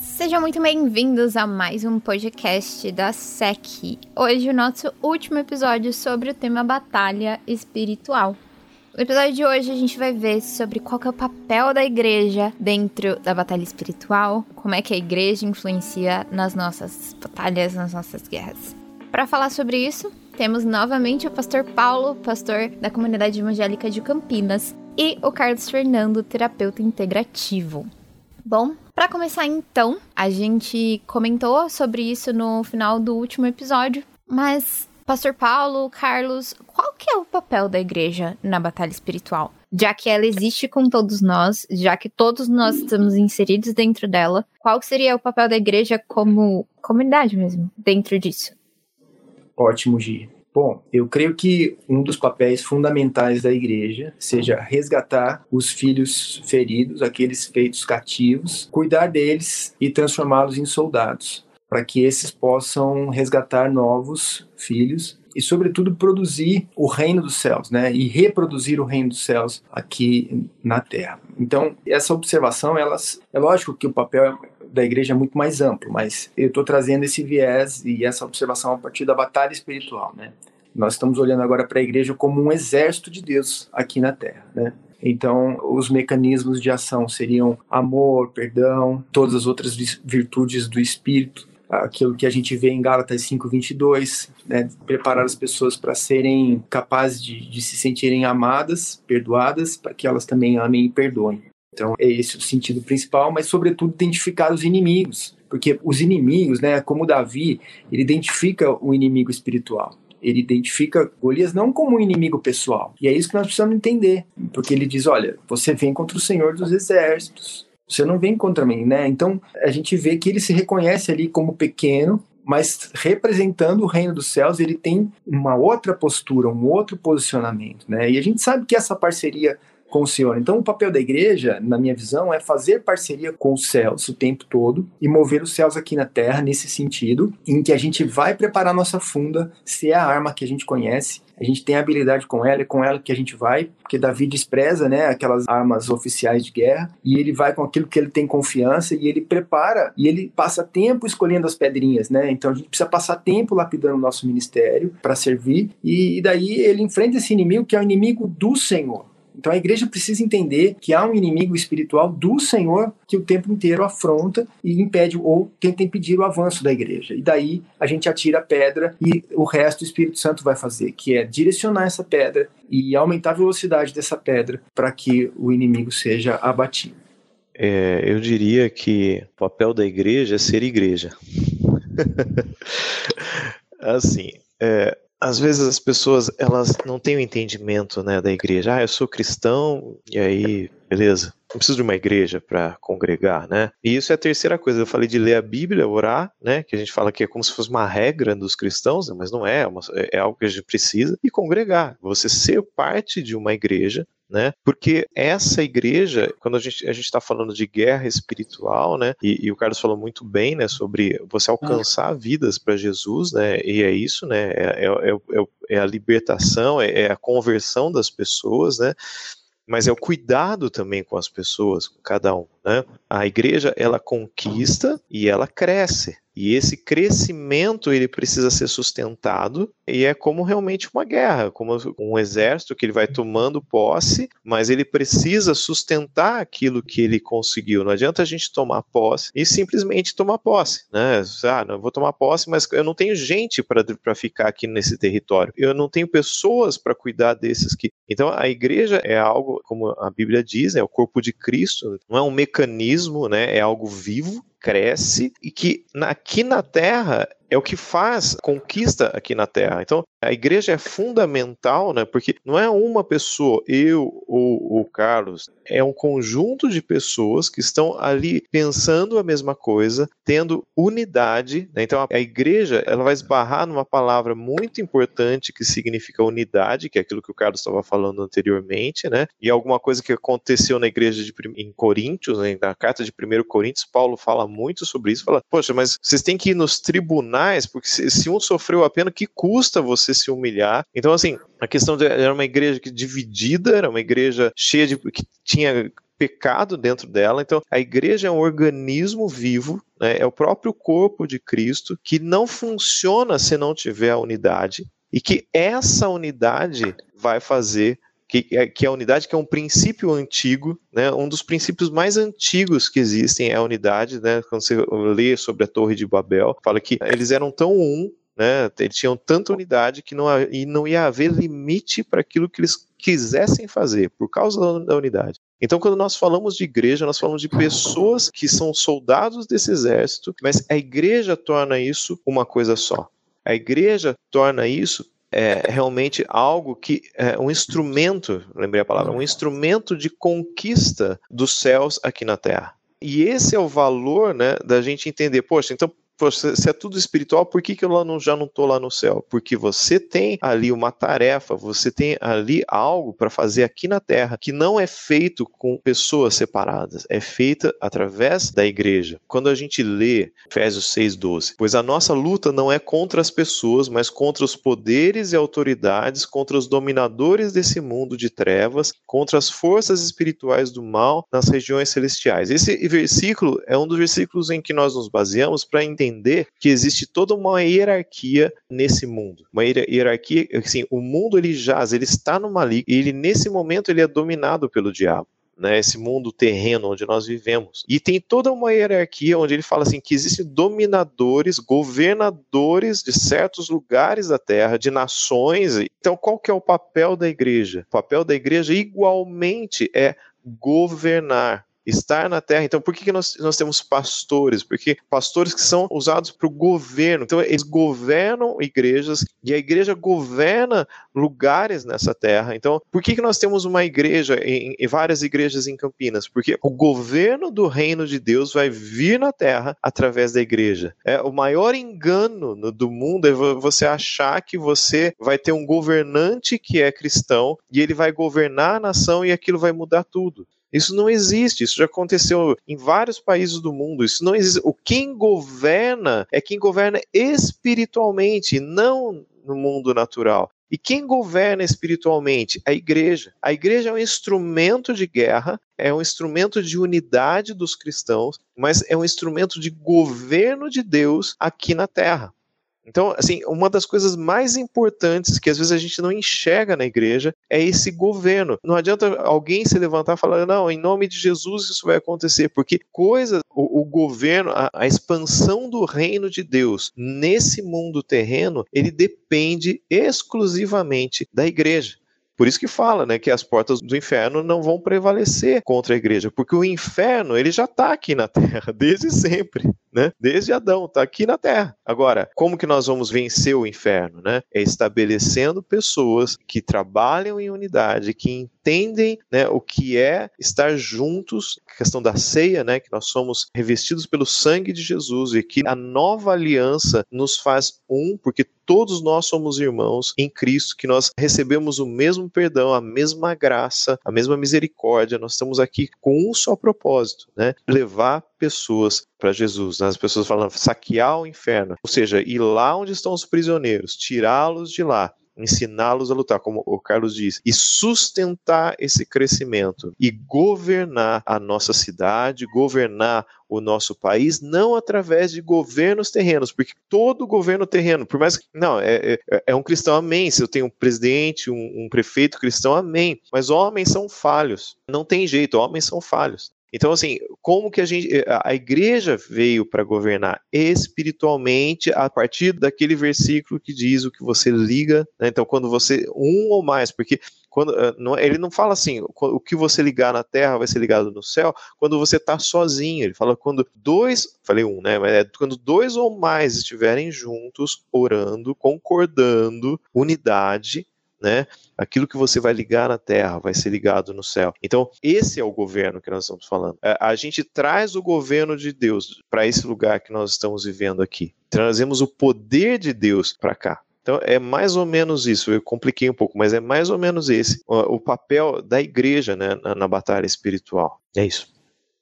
Sejam muito bem-vindos a mais um podcast da SEC. Hoje o nosso último episódio sobre o tema batalha espiritual. No episódio de hoje a gente vai ver sobre qual é o papel da igreja dentro da batalha espiritual, como é que a igreja influencia nas nossas batalhas, nas nossas guerras. Para falar sobre isso, temos novamente o pastor Paulo, pastor da comunidade evangélica de Campinas, e o Carlos Fernando, terapeuta integrativo. Bom, para começar então, a gente comentou sobre isso no final do último episódio, mas Pastor Paulo, Carlos, qual que é o papel da igreja na batalha espiritual? Já que ela existe com todos nós, já que todos nós estamos inseridos dentro dela, qual seria o papel da igreja como comunidade mesmo, dentro disso? Ótimo, Gi. Bom, eu creio que um dos papéis fundamentais da igreja seja resgatar os filhos feridos, aqueles feitos cativos, cuidar deles e transformá-los em soldados, para que esses possam resgatar novos filhos e, sobretudo, produzir o reino dos céus, né? E reproduzir o reino dos céus aqui na terra. Então, essa observação, elas, é lógico que o papel da igreja é muito mais amplo, mas eu estou trazendo esse viés e essa observação a partir da batalha espiritual, né? Nós estamos olhando agora para a igreja como um exército de Deus aqui na Terra, né? Então, os mecanismos de ação seriam amor, perdão, todas as outras virtudes do Espírito, aquilo que a gente vê em Gálatas 5:22, né, preparar as pessoas para serem capazes de, de, se sentirem amadas, perdoadas, para que elas também amem e perdoem. Então, é esse o sentido principal, mas, sobretudo, identificar os inimigos. Porque os inimigos, né, como Davi, ele identifica o inimigo espiritual. Ele identifica Golias não como um inimigo pessoal. E é isso que nós precisamos entender. Porque ele diz: olha, você vem contra o Senhor dos Exércitos. Você não vem contra mim, né? Então a gente vê que ele se reconhece ali como pequeno, mas representando o reino dos céus, ele tem uma outra postura, um outro posicionamento, né? E a gente sabe que essa parceria com o Senhor. Então, o papel da igreja, na minha visão, é fazer parceria com os céus o tempo todo e mover os céus aqui na terra nesse sentido, em que a gente vai preparar nossa funda, se é a arma que a gente conhece, a gente tem habilidade com ela, é com ela que a gente vai, porque Davi despreza, né, aquelas armas oficiais de guerra, e ele vai com aquilo que ele tem confiança e ele prepara e ele passa tempo escolhendo as pedrinhas, né? Então a gente precisa passar tempo lapidando o nosso ministério para servir e, e daí ele enfrenta esse inimigo que é o inimigo do Senhor. Então a igreja precisa entender que há um inimigo espiritual do Senhor que o tempo inteiro afronta e impede ou tenta impedir o avanço da igreja. E daí a gente atira a pedra e o resto o Espírito Santo vai fazer, que é direcionar essa pedra e aumentar a velocidade dessa pedra para que o inimigo seja abatido. É, eu diria que o papel da igreja é ser igreja. assim, é, às vezes as pessoas elas não têm o entendimento né, da igreja. Ah, eu sou cristão e aí, beleza. Não preciso de uma igreja para congregar, né? E isso é a terceira coisa. Eu falei de ler a Bíblia, orar, né? Que a gente fala que é como se fosse uma regra dos cristãos, né, mas não é, é, uma, é algo que a gente precisa. E congregar. Você ser parte de uma igreja né? Porque essa igreja, quando a gente a está falando de guerra espiritual, né? E, e, o Carlos falou muito bem, né? Sobre você alcançar vidas para Jesus, né? E é isso, né? É, é, é, é a libertação, é, é a conversão das pessoas, né? mas é o cuidado também com as pessoas, com cada um. Né? A igreja ela conquista e ela cresce. E esse crescimento ele precisa ser sustentado e é como realmente uma guerra, como um exército que ele vai tomando posse, mas ele precisa sustentar aquilo que ele conseguiu. Não adianta a gente tomar posse e simplesmente tomar posse, né? Ah, não vou tomar posse, mas eu não tenho gente para ficar aqui nesse território. Eu não tenho pessoas para cuidar desses que. Então a igreja é algo, como a Bíblia diz, é o corpo de Cristo, não é um mecanismo, né? É algo vivo cresce e que aqui na Terra é o que faz conquista aqui na Terra. Então, a igreja é fundamental, né? Porque não é uma pessoa, eu ou o Carlos, é um conjunto de pessoas que estão ali pensando a mesma coisa, tendo unidade. Né? Então, a igreja ela vai esbarrar numa palavra muito importante que significa unidade, que é aquilo que o Carlos estava falando anteriormente, né? E alguma coisa que aconteceu na igreja de, em Coríntios, né? na carta de 1 Coríntios, Paulo fala muito sobre isso. Fala, poxa, mas vocês têm que ir nos tribunais porque se, se, um sofreu a pena, que custa você se humilhar? Então, assim, a questão de, era uma igreja que dividida, era uma igreja cheia de. que tinha pecado dentro dela. Então, a igreja é um organismo vivo, né, é o próprio corpo de Cristo, que não funciona se não tiver a unidade, e que essa unidade vai fazer que, que é a unidade que é um princípio antigo, né, um dos princípios mais antigos que existem é a unidade, né, quando você lê sobre a Torre de Babel, fala que eles eram tão um, né, eles tinham tanta unidade que não, e não ia haver limite para aquilo que eles quisessem fazer, por causa da unidade. Então, quando nós falamos de igreja, nós falamos de pessoas que são soldados desse exército, mas a igreja torna isso uma coisa só. A igreja torna isso é realmente algo que é um instrumento, lembrei a palavra, um instrumento de conquista dos céus aqui na terra. E esse é o valor né, da gente entender, poxa, então se é tudo espiritual, por que, que eu não, já não estou lá no céu? Porque você tem ali uma tarefa, você tem ali algo para fazer aqui na terra que não é feito com pessoas separadas, é feita através da igreja. Quando a gente lê Efésios 6,12, pois a nossa luta não é contra as pessoas, mas contra os poderes e autoridades, contra os dominadores desse mundo de trevas, contra as forças espirituais do mal nas regiões celestiais. Esse versículo é um dos versículos em que nós nos baseamos para entender entender que existe toda uma hierarquia nesse mundo. Uma hierarquia, assim, o mundo ele jaz, ele está numa liga, e ele nesse momento ele é dominado pelo diabo. Né, esse mundo terreno onde nós vivemos. E tem toda uma hierarquia onde ele fala assim que existem dominadores, governadores de certos lugares da terra, de nações. Então, qual que é o papel da igreja? O papel da igreja igualmente é governar estar na terra. Então, por que, que nós, nós temos pastores? Porque pastores que são usados para o governo. Então, eles governam igrejas e a igreja governa lugares nessa terra. Então, por que, que nós temos uma igreja, em, várias igrejas em Campinas? Porque o governo do reino de Deus vai vir na terra através da igreja. É o maior engano no, do mundo é você achar que você vai ter um governante que é cristão e ele vai governar a nação e aquilo vai mudar tudo. Isso não existe, isso já aconteceu em vários países do mundo. Isso não existe. O quem governa é quem governa espiritualmente, não no mundo natural. E quem governa espiritualmente? A igreja. A igreja é um instrumento de guerra, é um instrumento de unidade dos cristãos, mas é um instrumento de governo de Deus aqui na terra. Então, assim, uma das coisas mais importantes que às vezes a gente não enxerga na igreja é esse governo. Não adianta alguém se levantar e falar, não, em nome de Jesus isso vai acontecer, porque coisas, o, o governo, a, a expansão do reino de Deus nesse mundo terreno, ele depende exclusivamente da igreja. Por isso que fala, né, que as portas do inferno não vão prevalecer contra a igreja, porque o inferno ele já está aqui na Terra desde sempre, né? Desde Adão está aqui na Terra. Agora, como que nós vamos vencer o inferno, né? É estabelecendo pessoas que trabalham em unidade, que entendem, né, o que é estar juntos, questão da ceia, né, que nós somos revestidos pelo sangue de Jesus e que a nova aliança nos faz um, porque todos nós somos irmãos em Cristo, que nós recebemos o mesmo perdão, a mesma graça, a mesma misericórdia. Nós estamos aqui com um só propósito, né? Levar pessoas para Jesus. Né? As pessoas falam saquear o inferno, ou seja, ir lá onde estão os prisioneiros, tirá-los de lá ensiná-los a lutar, como o Carlos diz, e sustentar esse crescimento e governar a nossa cidade, governar o nosso país, não através de governos terrenos, porque todo governo terreno, por mais que. Não, é, é, é um cristão, amém. Se eu tenho um presidente, um, um prefeito cristão, amém. Mas homens são falhos. Não tem jeito, homens são falhos. Então, assim, como que a gente. Eh, a igreja veio para governar espiritualmente a partir daquele versículo que diz o que você liga. Né? Então, quando você. Um ou mais, porque quando, eh, não, ele não fala assim, o que você ligar na terra vai ser ligado no céu, quando você está sozinho. Ele fala quando dois, falei um, né? Mas é quando dois ou mais estiverem juntos, orando, concordando, unidade, né? Aquilo que você vai ligar na terra vai ser ligado no céu. Então, esse é o governo que nós estamos falando. É, a gente traz o governo de Deus para esse lugar que nós estamos vivendo aqui. Trazemos o poder de Deus para cá. Então é mais ou menos isso. Eu compliquei um pouco, mas é mais ou menos esse o, papel da igreja né, na, na batalha espiritual. É isso.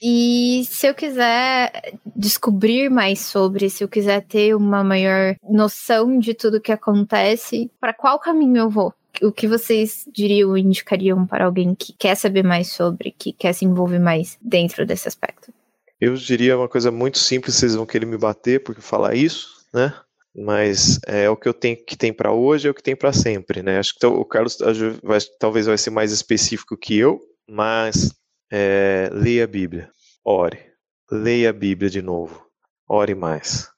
E se eu quiser descobrir mais sobre, se eu quiser ter uma maior noção de tudo que acontece, para qual caminho eu vou? O que vocês diriam, indicariam para alguém que quer saber mais sobre, que quer se envolver mais dentro desse aspecto? Eu diria uma coisa muito simples, vocês vão querer me bater porque falar isso, né? Mas é o que eu tenho que tem para hoje é o que tem para sempre, né? Acho que o Carlos vai, talvez vai ser mais específico que eu, mas é, leia a Bíblia, ore, leia a Bíblia de novo, ore mais.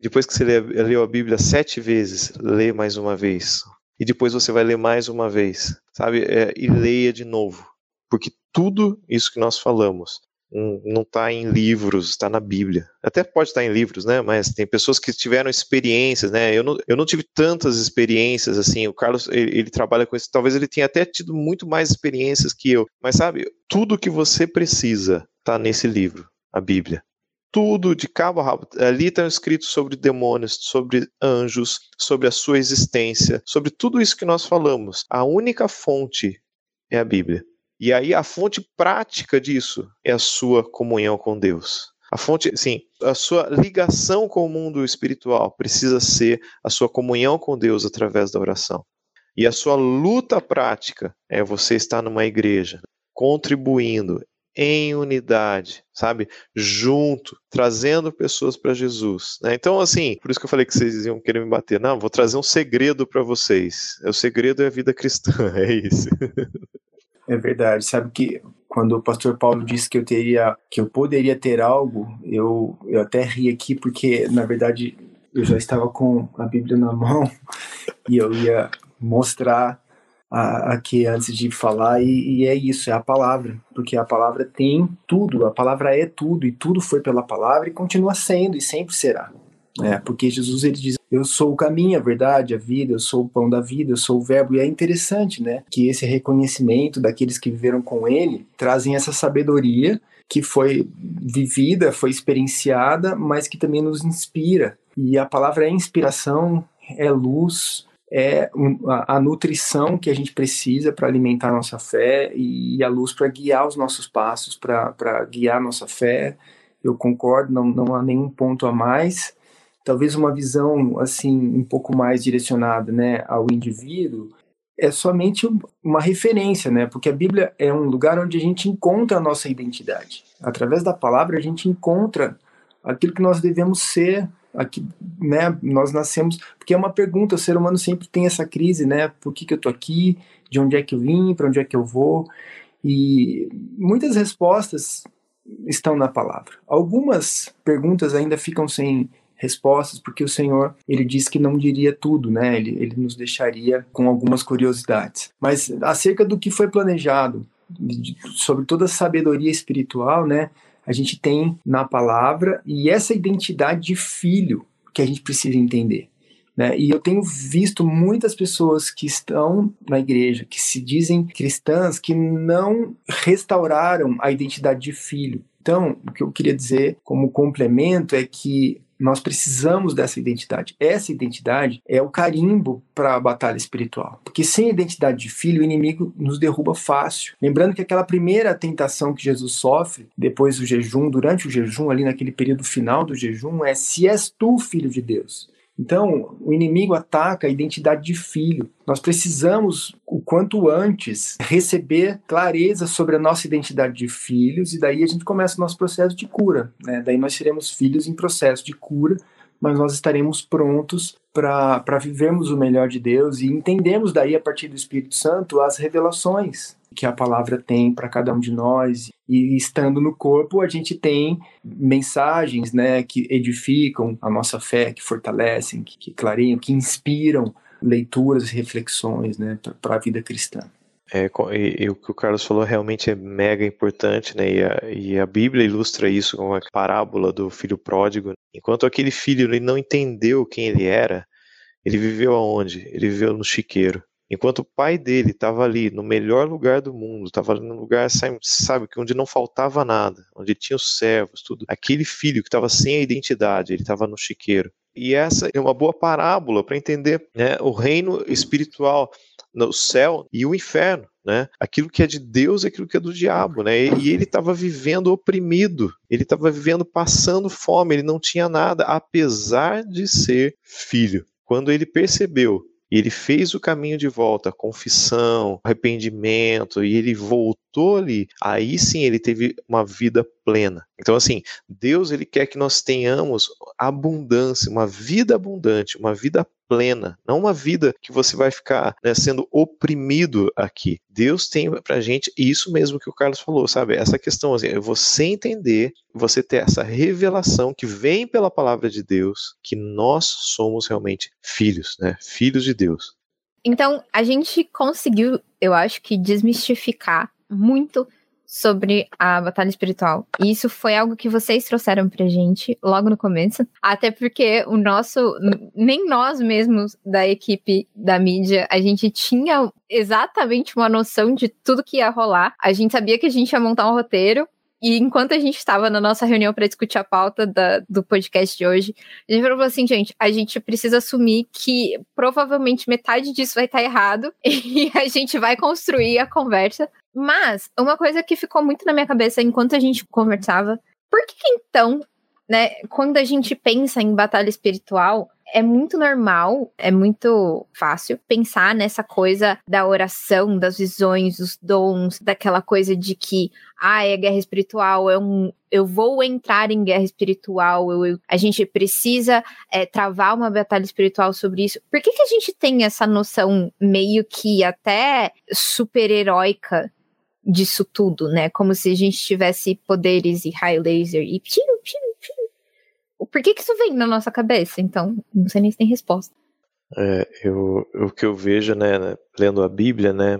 Depois que você leu a Bíblia sete vezes, lê mais uma vez. E depois você vai ler mais uma vez, sabe? É, e leia de novo. Porque tudo isso que nós falamos não está em livros, está na Bíblia. Até pode estar em livros, né? Mas tem pessoas que tiveram experiências, né? Eu não, eu não tive tantas experiências assim. O Carlos ele, ele trabalha com isso. Talvez ele tenha até tido muito mais experiências que eu. Mas sabe, tudo que você precisa está nesse livro, a Bíblia. Tudo de cabo a rabo. Ali está escrito sobre demônios, sobre anjos, sobre a sua existência, sobre tudo isso que nós falamos. A única fonte é a Bíblia. E aí a fonte prática disso é a sua comunhão com Deus. A fonte, sim, a sua ligação com o mundo espiritual precisa ser a sua comunhão com Deus através da oração. E a sua luta prática é você estar numa igreja, contribuindo em unidade, sabe? Junto, trazendo pessoas para Jesus. Né? Então, assim, por isso que eu falei que vocês iam querer me bater. Não, vou trazer um segredo para vocês. O segredo é a vida cristã, é isso. É verdade. Sabe que quando o pastor Paulo disse que eu teria, que eu poderia ter algo, eu, eu até ri aqui porque na verdade eu já estava com a Bíblia na mão e eu ia mostrar aqui antes de falar e, e, é isso, é a palavra, porque a palavra tem tudo, a palavra é tudo e tudo foi pela palavra e continua sendo e sempre será. É, porque Jesus ele diz: Eu sou o caminho, a verdade, a vida, eu sou o pão da vida, eu sou o verbo. E é interessante, né? Que esse reconhecimento daqueles que viveram com ele trazem essa sabedoria que foi vivida, foi experienciada, mas que também nos inspira. E a palavra é inspiração, é luz, é a, nutrição que a gente precisa para alimentar a nossa fé e a luz para guiar os nossos passos, para guiar a nossa fé. Eu concordo, não, não há nenhum ponto a mais talvez uma visão assim um pouco mais direcionada, né, ao indivíduo, é somente uma referência, né? Porque a Bíblia é um lugar onde a gente encontra a nossa identidade. Através da palavra a gente encontra aquilo que nós devemos ser, aqui, né? Nós nascemos, porque é uma pergunta, o ser humano sempre tem essa crise, né? Por que, que eu tô aqui? De onde é que eu vim? Para onde é que eu vou? E muitas respostas estão na palavra. Algumas perguntas ainda ficam sem respostas, porque o Senhor, ele diz que não diria tudo, né? Ele, ele nos deixaria com algumas curiosidades. Mas acerca do que foi planejado, sobre toda a sabedoria espiritual, né? A gente tem na palavra e essa identidade de filho que a gente precisa entender. Né? E eu tenho visto muitas pessoas que estão na igreja, que se dizem cristãs, que não restauraram a identidade de filho. Então, o que eu queria dizer como complemento é que nós precisamos dessa identidade. Essa identidade é o carimbo para a batalha espiritual. Porque sem identidade de filho, o inimigo nos derruba fácil. Lembrando que aquela primeira tentação que Jesus sofre, depois do jejum, durante o jejum, ali naquele período final do jejum, é: se és tu, filho de Deus. Então, o inimigo ataca a identidade de filho. Nós precisamos, o quanto antes, receber clareza sobre a nossa identidade de filhos, e daí a gente começa o nosso processo de cura. Né? Daí nós seremos filhos em processo de cura, mas nós estaremos prontos para vivermos o melhor de Deus e entendemos daí, a partir do Espírito Santo, as revelações que a palavra tem para cada um de nós. E estando no corpo, a gente tem mensagens né, que edificam a nossa fé, que fortalecem, que, que clareiam, que inspiram leituras e reflexões né, para a vida cristã. É, e, e, o que o Carlos falou realmente é mega importante, né? E a, e a, Bíblia ilustra isso com a parábola do filho pródigo. Enquanto aquele filho ele não entendeu quem ele era, ele viveu aonde? Ele viveu no chiqueiro. Enquanto o pai dele estava ali, no melhor lugar do mundo, estava no lugar, sabe, onde não faltava nada, onde tinha os servos, tudo. Aquele filho que estava sem a identidade, ele estava no chiqueiro. E essa é uma boa parábola para entender né, o reino espiritual no céu e o inferno, né? Aquilo que é de Deus e aquilo que é do diabo, né? E ele estava vivendo oprimido, ele estava vivendo passando fome, ele não tinha nada, apesar de ser filho. Quando ele percebeu e ele fez o caminho de volta, confissão, arrependimento, e ele voltou ali, aí sim ele teve uma vida plena. Então, assim, Deus ele quer que nós tenhamos abundância, uma vida abundante, uma vida plena, não uma vida que você vai ficar né, sendo oprimido aqui. Deus tem pra gente isso mesmo que o Carlos falou, sabe? Essa questão, assim, é você entender, você ter essa revelação que vem pela palavra de Deus, que nós somos realmente filhos, né? Filhos de Deus. Então, a gente conseguiu, eu acho que, desmistificar muito sobre a batalha espiritual. E isso foi algo que vocês trouxeram pra gente logo no começo. Até porque o nosso, nem nós mesmos da equipe da mídia, a gente tinha exatamente uma noção de tudo que ia rolar. A gente sabia que a gente ia montar um roteiro, e enquanto a gente estava na nossa reunião para discutir a pauta da, do podcast de hoje, a gente falou assim, gente, a gente precisa assumir que provavelmente metade disso vai estar errado e a gente vai construir a conversa mas, uma coisa que ficou muito na minha cabeça enquanto a gente conversava, por que então, né, quando a gente pensa em batalha espiritual, é muito normal, é muito fácil pensar nessa coisa da oração, das visões, dos dons, daquela coisa de que, ah, é guerra espiritual, é um, eu vou entrar em guerra espiritual, eu, eu, a gente precisa é, travar uma batalha espiritual sobre isso. Por que, que a gente tem essa noção meio que até super-heróica disso tudo, né? Como se a gente tivesse poderes e high laser e piu, piu, piu. Por que que isso vem na nossa cabeça? Então, não sei nem se tem resposta. É, eu, o que eu vejo, né, né lendo a Bíblia, né,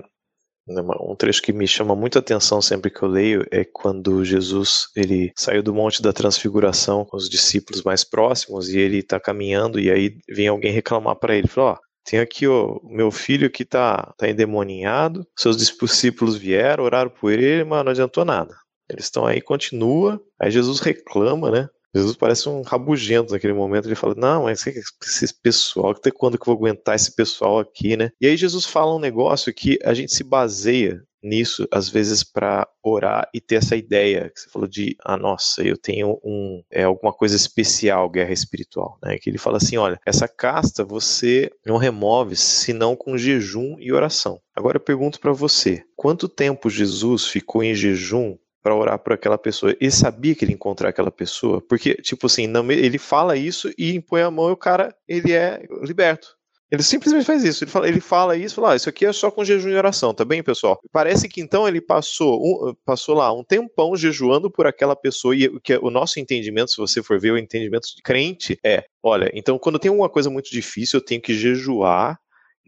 né um trecho que me chama muita atenção sempre que eu leio é quando Jesus ele saiu do monte da transfiguração com os discípulos mais próximos e ele está caminhando e aí vem alguém reclamar para ele, falou, ó, oh, tem aqui o meu filho que está tá endemoninhado, seus discípulos vieram, oraram por ele, mas não adiantou nada. Eles estão aí, continua. Aí Jesus reclama, né? Jesus parece um rabugento naquele momento. Ele fala: Não, mas esse pessoal, até quando que eu vou aguentar esse pessoal aqui, né? E aí Jesus fala um negócio que a gente se baseia nisso, às vezes, para orar e ter essa ideia que você falou de, ah, nossa, eu tenho um, é alguma coisa especial, guerra espiritual, né? Que ele fala assim, olha, essa casta você não remove senão com jejum e oração. Agora eu pergunto para você, quanto tempo Jesus ficou em jejum para orar por aquela pessoa. Ele sabia que ele ia encontrar aquela pessoa, porque, tipo assim, não, ele fala isso e impõe a mão e o cara, ele é liberto. Ele simplesmente faz isso. Ele fala, ele fala isso, fala, ah, isso aqui é só com jejum e oração, tá bem, pessoal? Parece que então ele passou, um, passou lá um tempão jejuando por aquela pessoa e o que é, o nosso entendimento, se você for ver o entendimento de crente é, olha, então quando tem uma coisa muito difícil, eu tenho que jejuar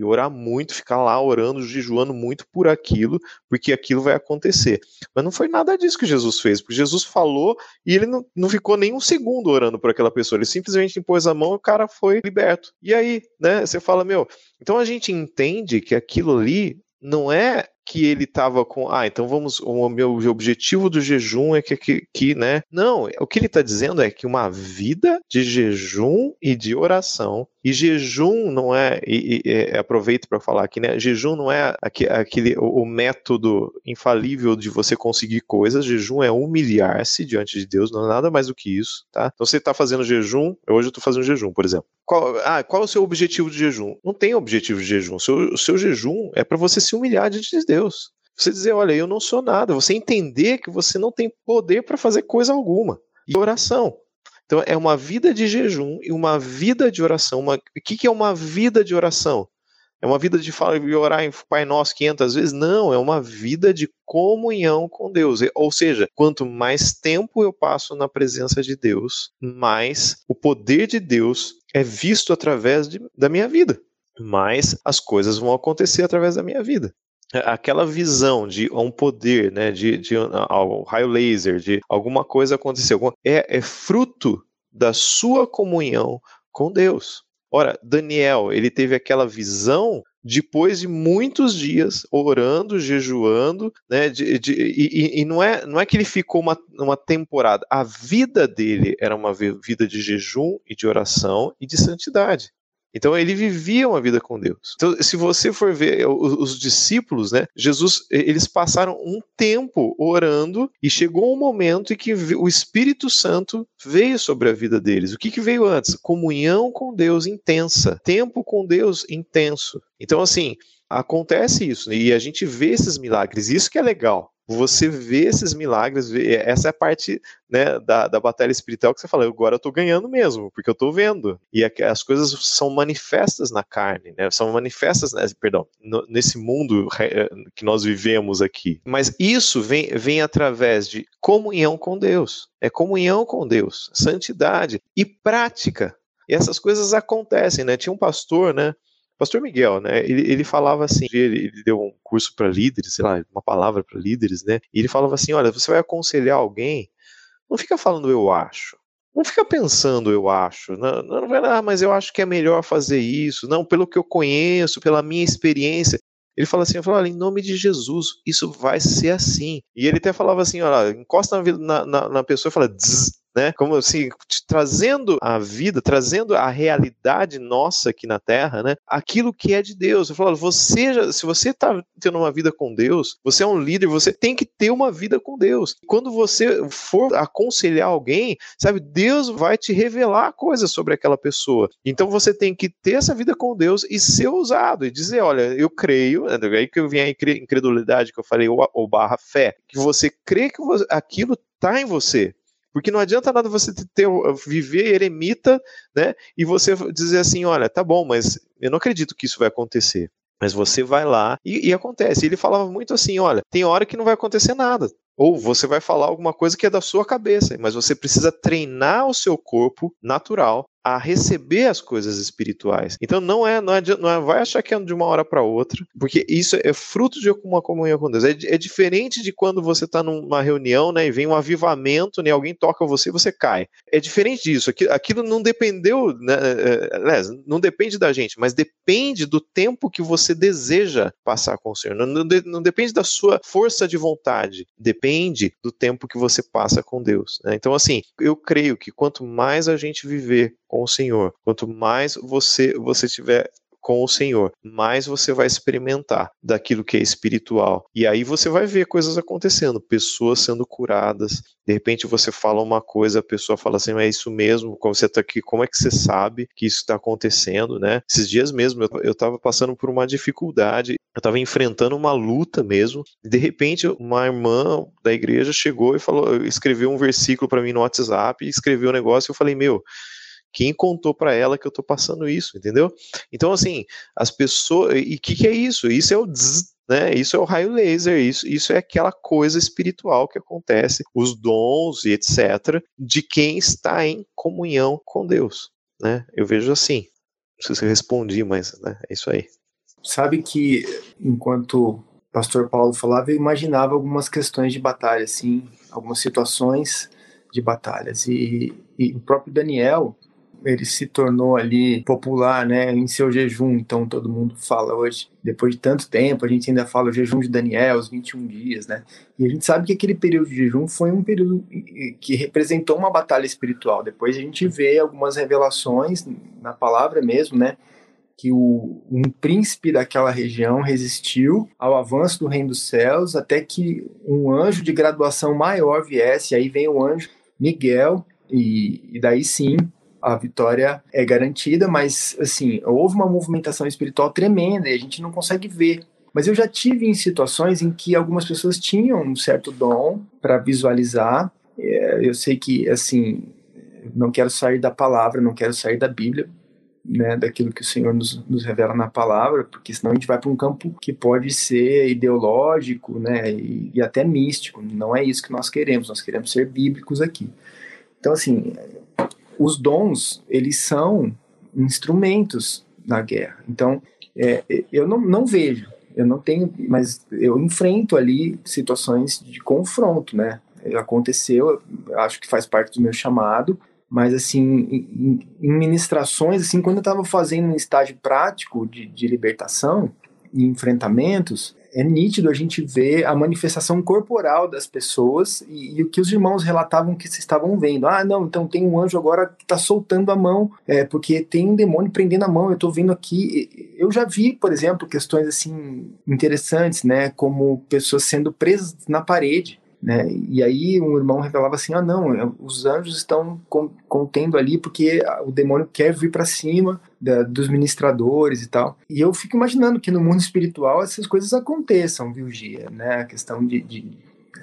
e orar muito, ficar lá orando, jejuando muito por aquilo, porque aquilo vai acontecer. Mas não foi nada disso que Jesus fez, porque Jesus falou e ele não, não ficou nem um segundo orando por aquela pessoa, ele simplesmente impôs a mão e o cara foi liberto. E aí, né, você fala, meu, então a gente entende que aquilo ali não é que ele estava com, ah, então vamos, o meu objetivo do jejum é que, que, que né? Não, o que ele está dizendo é que uma vida de jejum e de oração e jejum não é, e, e, e aproveito para falar aqui, né? Jejum não é aquele o, o, método infalível de você conseguir coisas. Jejum é humilhar-se diante de Deus, não é nada mais do que isso, tá? Então você está fazendo jejum, hoje eu estou fazendo jejum, por exemplo. Qual, ah, qual é o seu objetivo de jejum? Não tem objetivo de jejum. O seu, o seu jejum é para você se humilhar diante de Deus. Você dizer, olha, eu não sou nada. Você entender que você não tem poder para fazer coisa alguma. E oração. Então é uma vida de jejum e uma vida de oração. Uma... O que, que é uma vida de oração? É uma vida de falar e orar em Pai Nosso 500 vezes? Não, é uma vida de comunhão com Deus. Ou seja, quanto mais tempo eu passo na presença de Deus, mais o poder de Deus é visto através de, da minha vida. Mais as coisas vão acontecer através da minha vida aquela visão de um poder, né, de, de um raio laser, de alguma coisa acontecer, é, é fruto da sua comunhão com Deus. Ora, Daniel, ele teve aquela visão depois de muitos dias orando, jejuando, né? De, de, e, e, não, é, não é que ele ficou uma, uma temporada, a vida dele era uma vida de jejum e de oração e de santidade. Então ele vivia uma vida com Deus. Então, se você for ver os, os, discípulos, né, Jesus, eles passaram um tempo orando e chegou um momento em que o Espírito Santo veio sobre a vida deles. O que, que veio antes? Comunhão com Deus intensa, tempo com Deus intenso. Então, assim, acontece isso e a gente vê esses milagres. Isso que é legal você vê esses milagres, essa é a parte né, da, da batalha espiritual que você fala, agora eu estou ganhando mesmo, porque eu estou vendo. E as coisas são manifestas na carne, né, são manifestas, né, perdão, no, nesse mundo eh, que nós vivemos aqui. Mas isso vem, vem através de comunhão com Deus, é comunhão com Deus, santidade e prática. E essas coisas acontecem, né? Tinha um pastor, né? Pastor Miguel, né, ele, ele falava assim, ele, ele deu um curso para líderes, sei lá, uma palavra para líderes, né, e ele falava assim, olha, você vai aconselhar alguém, não fica falando eu acho, não fica pensando eu acho, não, vai, ah, mas eu acho que é melhor fazer isso, não, pelo que eu conheço, pela minha experiência, ele fala assim, eu falo, olha, em nome de Jesus, isso vai ser assim. E ele até falava assim, olha, encosta na, na, na pessoa e fala, né? Como assim, trazendo a vida, trazendo a realidade nossa aqui na Terra, né? Aquilo que é de Deus. Eu falo, você já, se você está tendo uma vida com Deus, você é um líder, você tem que ter uma vida com Deus. Quando você for aconselhar alguém, sabe, Deus vai te revelar coisas sobre aquela pessoa. Então você tem que ter essa vida com Deus e ser ousado e dizer, olha, eu creio, é aí que eu vim a incredulidade que eu falei, ou, ou barra fé, que você crê que aquilo está em você. Porque não adianta nada você ter, viver eremita, né? E você dizer assim, olha, tá bom, mas eu não acredito que isso vai acontecer. Mas você vai lá e, e acontece. Ele falava muito assim: olha, tem hora que não vai acontecer nada. Ou você vai falar alguma coisa que é da sua cabeça, mas você precisa treinar o seu corpo natural a receber as coisas espirituais. Então não é, não é, não é vai achar que é de uma hora para outra, porque isso é fruto de uma comunhão com Deus. É, é diferente de quando você está numa reunião, né, e vem um avivamento, né, alguém toca você, você cai. É diferente disso. Aquilo, aquilo não dependeu, né, é, não depende da gente, mas depende do tempo que você deseja passar com o Senhor. Não, não, não depende da sua força de vontade, depende do tempo que você passa com Deus. Né? Então, assim, eu creio que quanto mais a gente viver com o Senhor. Quanto mais você você tiver com o Senhor, mais você vai experimentar daquilo que é espiritual. E aí você vai ver coisas acontecendo, pessoas sendo curadas. De repente você fala uma coisa, a pessoa fala assim, é isso mesmo, como você está aqui, como é que você sabe que isso está acontecendo, né? Esses dias mesmo eu estava passando por uma dificuldade, eu estava enfrentando uma luta mesmo. De repente uma irmã da igreja chegou e falou, escreveu um versículo para mim no WhatsApp, escreveu um negócio, e eu falei, meu, quem contou para ela que eu tô passando isso, entendeu? Então, assim, as pessoas. E o que, que é isso? Isso é o né? Isso é o raio laser, isso, isso é aquela coisa espiritual que acontece, os dons e etc., de quem está em comunhão com Deus. Né? Eu vejo assim. Não sei se eu respondi, mas né, é isso aí. Sabe que enquanto o pastor Paulo falava, eu imaginava algumas questões de batalha, assim, algumas situações de batalhas. E, e o próprio Daniel, ele se tornou ali popular, né, em seu jejum, então todo mundo fala hoje, depois de tanto tempo, a gente ainda fala o jejum de Daniel, os 21 dias, né, e a gente sabe que aquele período de jejum foi um período que representou uma batalha espiritual, depois a gente vê algumas revelações na palavra mesmo, né, que o, um príncipe daquela região resistiu ao avanço do reino dos céus até que um anjo de graduação maior viesse, aí vem o anjo Miguel, e, e daí sim a vitória é garantida, mas assim, houve uma movimentação espiritual tremenda e a gente não consegue ver. Mas eu já tive em situações em que algumas pessoas tinham um certo dom para visualizar. É, eu sei que, assim, não quero sair da palavra, não quero sair da Bíblia, né, daquilo que o Senhor nos, nos revela na palavra, porque senão a gente vai para um campo que pode ser ideológico, né, e, e até místico. Não é isso que nós queremos. Nós queremos ser bíblicos aqui. Então, assim, os dons, eles são instrumentos na guerra. Então, é, eu não, não vejo, eu não tenho, mas eu enfrento ali situações de confronto, né? Aconteceu, acho que faz parte do meu chamado, mas assim, em, em ministrações, assim, quando eu estava fazendo um estágio prático de, de libertação e enfrentamentos, é nítido a gente ver a manifestação corporal das pessoas e, e, o que os irmãos relatavam que se estavam vendo. Ah, não, então tem um anjo agora que está soltando a mão, é, porque tem um demônio prendendo a mão, eu estou vendo aqui. Eu já vi, por exemplo, questões assim interessantes, né, como pessoas sendo presas na parede. Né? E aí um irmão revelava assim: ah, não, os anjos estão contendo ali porque o demônio quer vir para cima da, dos ministradores e tal. E eu fico imaginando que no mundo espiritual essas coisas aconteçam, viu, Gia? Né? A questão de, de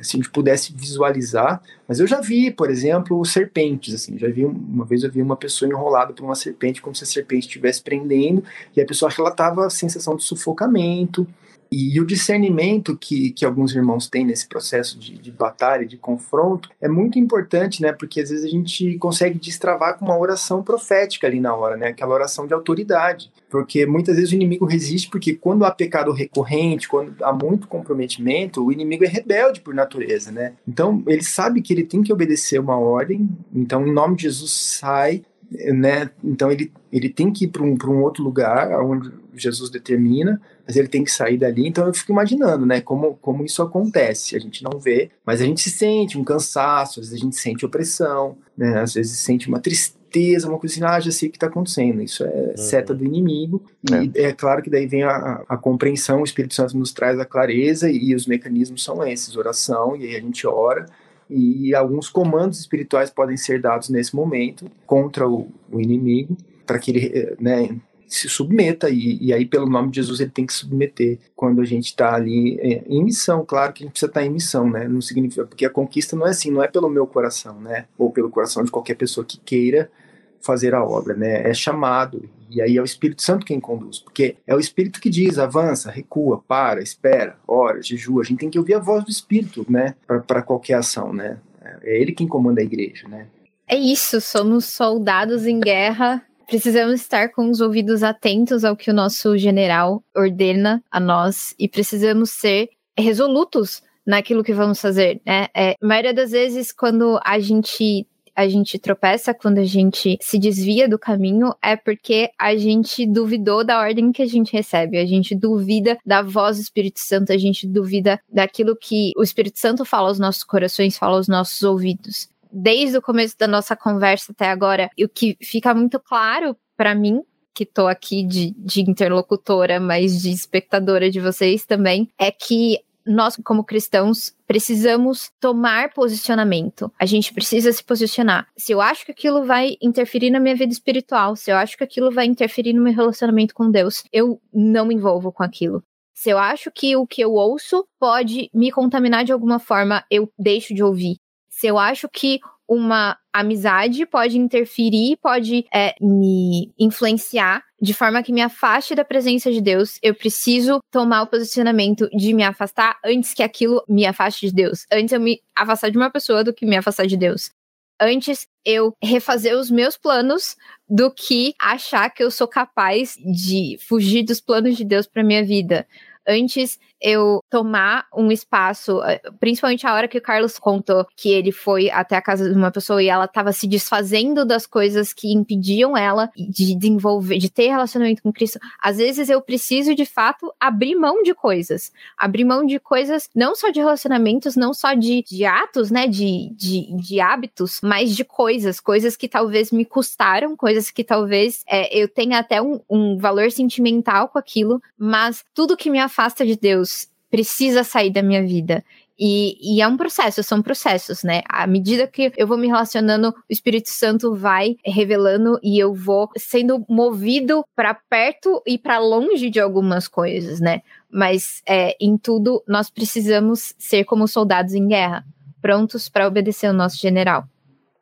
se a gente pudesse visualizar, mas eu já vi, por exemplo, serpentes, assim, já vi, uma vez eu vi uma pessoa enrolada por uma serpente, como se a serpente estivesse prendendo, e a pessoa relatava a sensação de sufocamento, e, o discernimento que, que alguns irmãos têm nesse processo de, de batalha, de confronto, é muito importante, né? Porque às vezes a gente consegue destravar com uma oração profética ali na hora, né? Aquela oração de autoridade. Porque muitas vezes o inimigo resiste, porque quando há pecado recorrente, quando há muito comprometimento, o inimigo é rebelde por natureza, né? Então ele sabe que ele tem que obedecer uma ordem, então em nome de Jesus sai, né? Então ele, ele tem que ir para um, um outro lugar, onde Jesus determina, mas ele tem que sair dali. Então eu fico imaginando, né, como, como isso acontece. A gente não vê, mas a gente sente um cansaço, às vezes a gente sente opressão, né, às vezes sente uma tristeza, uma coisa assim, ah, já sei o que está acontecendo. Isso é uhum. seta do inimigo. E é. é. claro que daí vem a, a compreensão, o Espírito Santo nos traz a clareza e, e os mecanismos são esses, oração, e aí a gente ora e alguns comandos espirituais podem ser dados nesse momento contra o, o inimigo para que ele eh, né, se submeta, e, e aí, pelo nome de Jesus, ele tem que submeter quando a gente está ali é, em missão. Claro que a gente precisa estar tá em missão, né? Não significa, porque a conquista não é assim, não é pelo meu coração, né? Ou pelo coração de qualquer pessoa que queira fazer a obra, né? É chamado, e aí é o Espírito Santo quem conduz, porque é o Espírito que diz, avança, recua, para, espera, ora, jejua. A gente tem que ouvir a voz do Espírito, né? Para qualquer ação, né? É ele quem comanda a igreja, né? É isso, somos soldados em guerra Precisamos estar com os ouvidos atentos ao que o nosso general ordena a nós e precisamos ser resolutos naquilo que vamos fazer, né? É, a maioria das vezes, quando a gente a gente tropeça, quando a gente se desvia do caminho, é porque a gente duvidou da ordem que a gente recebe, a gente duvida da voz do Espírito Santo, a gente duvida daquilo que o Espírito Santo fala aos nossos corações, fala aos nossos ouvidos desde o começo da nossa conversa até agora, e o que fica muito claro para mim que tô aqui de, de interlocutora, mas de espectadora de vocês também, é que nós, como cristãos, precisamos tomar posicionamento. A gente precisa se posicionar. Se eu acho que aquilo vai interferir na minha vida espiritual, se eu acho que aquilo vai interferir no meu relacionamento com Deus, eu não me envolvo com aquilo. Se eu acho que o que eu ouço pode me contaminar de alguma forma, eu deixo de ouvir se eu acho que uma amizade pode interferir, pode é, me influenciar de forma que me afaste da presença de Deus, eu preciso tomar o posicionamento de me afastar antes que aquilo me afaste de Deus. Antes eu me afastar de uma pessoa do que me afastar de Deus. Antes eu refazer os meus planos do que achar que eu sou capaz de fugir dos planos de Deus para minha vida. Antes eu tomar um espaço, eh, principalmente a hora que o Carlos contou que ele foi até a casa de uma pessoa e ela estava se desfazendo das coisas que impediam ela de desenvolver, de ter relacionamento com Cristo. Às vezes eu preciso de fato abrir mão de coisas, abrir mão de coisas não só de relacionamentos, não só de, de atos, né, de, de, de hábitos, mas de coisas, coisas que talvez me custaram, coisas que talvez é, eu tenha até um, um valor sentimental com aquilo, mas tudo que me afasta de Deus precisa sair da minha vida. E, e, é um processo, são processos, né? À medida que eu vou me relacionando, o Espírito Santo vai revelando e eu vou sendo movido para perto e para longe de algumas coisas, né? Mas é, em tudo nós precisamos ser como soldados em guerra, prontos para obedecer o nosso general.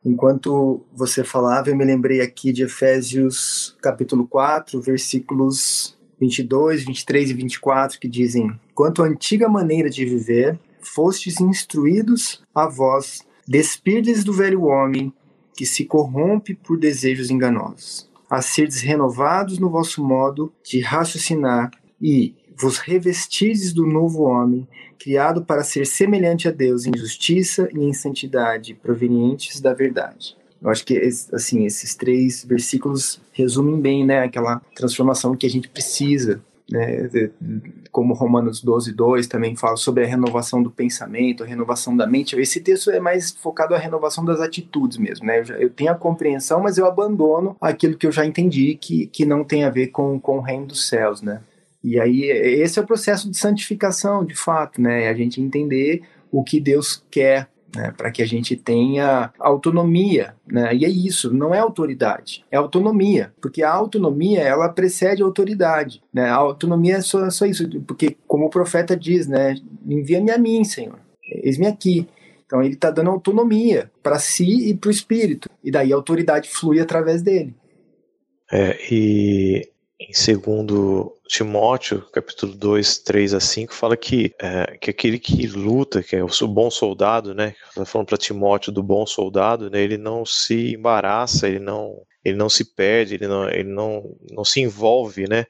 Enquanto você falava, eu me lembrei aqui de Efésios capítulo 4, versículos 22, 23 e 24, que dizem: Quanto à antiga maneira de viver, fostes instruídos a vós, despirdes do velho homem, que se corrompe por desejos enganosos, a serdes renovados no vosso modo de raciocinar e vos revestirdes do novo homem, criado para ser semelhante a Deus em justiça e em santidade, provenientes da verdade. Eu acho que assim esses três versículos resumem bem, né, aquela transformação que a gente precisa né, como Romanos 12, 2 também fala sobre a renovação do pensamento, a renovação da mente. Esse texto é mais focado à renovação das atitudes mesmo, né? Eu, já, eu tenho a compreensão, mas eu abandono aquilo que eu já entendi que, que não tem a ver com, com o reino dos céus, né? E aí, esse é o processo de santificação, de fato, né? A gente entender o que Deus quer né, para que a gente tenha autonomia, né? E é isso, não é autoridade, é autonomia, porque a autonomia ela precede a autoridade, né? A autonomia é só, só isso, porque como o profeta diz, né, envia-me a mim, Senhor, eis-me aqui. Então ele está dando autonomia para si e para o espírito, e daí a autoridade flui através dele. É, e em segundo Timóteo, capítulo 2, 3 a 5, fala que, é, que aquele que luta, que é o bom soldado, né? Está falando para Timóteo do bom soldado, né? Ele não se embaraça, ele não, ele não se perde, ele não, ele não, não se envolve, né?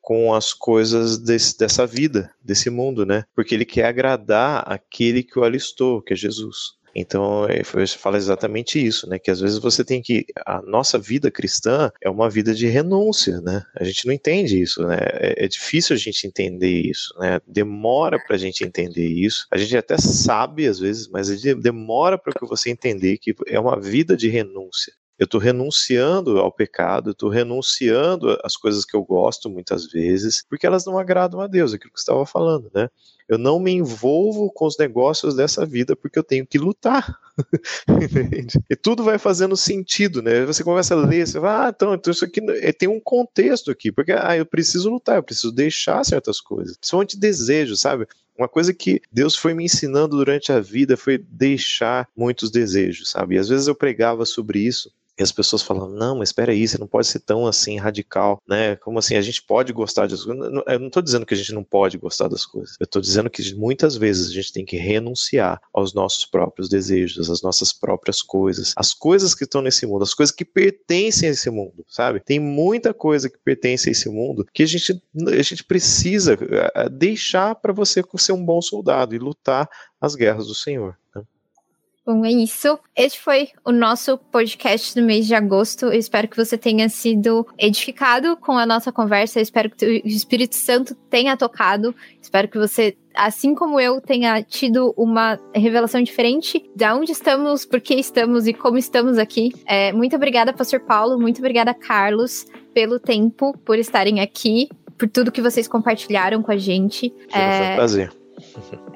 Com as coisas desse, dessa vida, desse mundo, né? Porque ele quer agradar aquele que o alistou, que é Jesus. Então, é, fala exatamente isso, né? Que às vezes você tem que. A nossa vida cristã é uma vida de renúncia, né? A gente não entende isso, né? É, é difícil a gente entender isso, né? Demora para a gente entender isso. A gente até sabe às vezes, mas demora para que você entender que é uma vida de renúncia. Eu estou renunciando ao pecado, eu estou renunciando às coisas que eu gosto muitas vezes, porque elas não agradam a Deus, aquilo que você estava falando, né? Eu não me envolvo com os negócios dessa vida porque eu tenho que lutar. e tudo vai fazendo sentido, né? Você começa a ler, você vai, ah, então, então isso aqui é, tem um contexto aqui, porque ah, eu preciso lutar, eu preciso deixar certas coisas, principalmente desejo, sabe? Uma coisa que Deus foi me ensinando durante a vida foi deixar muitos desejos, sabe? E às vezes eu pregava sobre isso e as pessoas falam, não, mas espera aí, você não pode ser tão assim radical, né? Como assim, a gente pode gostar das coisas. Eu não estou dizendo que a gente não pode gostar das coisas. Eu estou dizendo que muitas vezes a gente tem que renunciar aos nossos próprios desejos, às nossas próprias coisas, as coisas que estão nesse mundo, as coisas que pertencem a esse mundo, sabe? Tem muita coisa que pertence a esse mundo que a gente, a gente precisa eh, deixar para você ser um bom soldado e lutar as guerras do Senhor. Né? Bom, é isso. Este foi o nosso podcast do mês de agosto. Eu espero que você tenha sido edificado com a nossa conversa. Eu espero que o Espírito Santo tenha tocado. Espero que você, assim como eu, tenha tido uma revelação diferente de onde estamos, por que estamos e como estamos aqui. É, muito obrigada, Pastor Paulo. Muito obrigada, Carlos, pelo tempo, por estarem aqui, por tudo que vocês compartilharam com a gente. É, foi um prazer.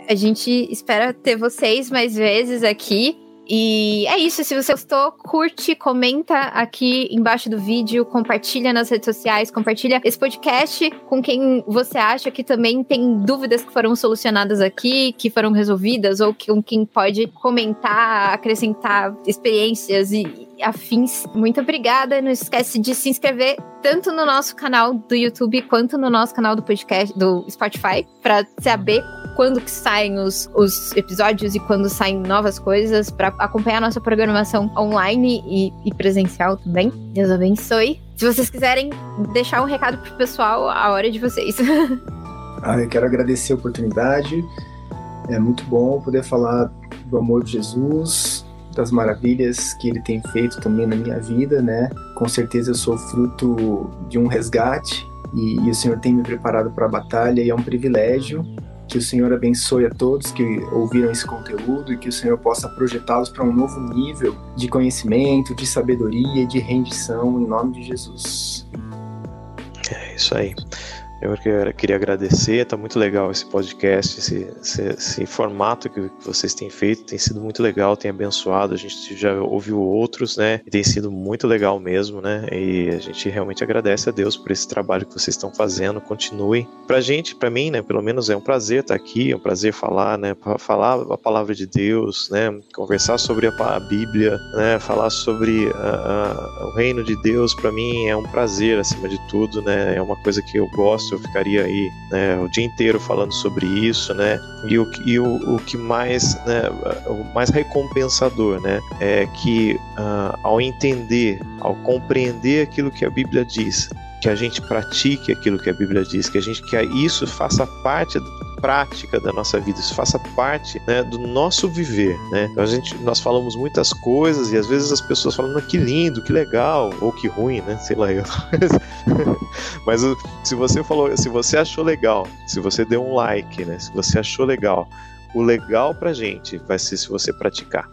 A gente espera ter vocês mais vezes aqui. E é isso, se você gostou, curte, comenta aqui embaixo do vídeo, compartilha nas redes sociais, compartilha esse podcast com quem você acha que também tem dúvidas que foram solucionadas aqui, que foram resolvidas, ou com quem pode comentar, acrescentar experiências e afins. Muito obrigada. Não esquece de se inscrever tanto no nosso canal do YouTube quanto no nosso canal do podcast do Spotify para saber quando que saem os, os episódios e quando saem novas coisas, para acompanhar nossa programação online e, e presencial também. Deus abençoe. Se vocês quiserem deixar um recado pro pessoal, a hora é de vocês. ah, eu quero agradecer a oportunidade. É muito bom poder falar do amor de Jesus, das maravilhas que ele tem feito também na minha vida, né? Com certeza eu sou fruto de um resgate e, e o Senhor tem me preparado para a batalha e é um privilégio que o Senhor abençoe a todos que ouviram esse conteúdo e que o Senhor possa projetá-los para um novo nível de conhecimento, de sabedoria e de rendição em nome de Jesus. É isso aí. Eu queria agradecer, está muito legal esse podcast, esse, esse, esse, formato que vocês têm feito, tem sido muito legal, tem abençoado, a gente já ouviu outros, né, e tem sido muito legal mesmo, né, e a gente realmente agradece a Deus por esse trabalho que vocês estão fazendo, continuem. Pra gente, pra mim, né, pelo menos é um prazer estar aqui, é um prazer falar, né, falar a palavra de Deus, né, conversar sobre a, Bíblia, né, falar sobre a, a, o reino de Deus, para mim é um prazer acima de tudo, né, é uma coisa que eu gosto, eu ficaria aí né, o dia inteiro falando sobre isso, né? E o, e o, o que mais, né, o mais recompensador, né, é que uh, ao entender, ao compreender aquilo que a Bíblia diz, que a gente pratique aquilo que a Bíblia diz, que a gente que isso faça parte prática da nossa vida, isso faça parte né, do nosso viver. Né? Então a gente, nós falamos muitas coisas e às vezes as pessoas falam, que lindo, que legal, ou que ruim, né? Sei lá eu. Mas se você falou, se você achou legal, se você deu um like, né? Se você achou legal, o legal pra gente vai ser se você praticar.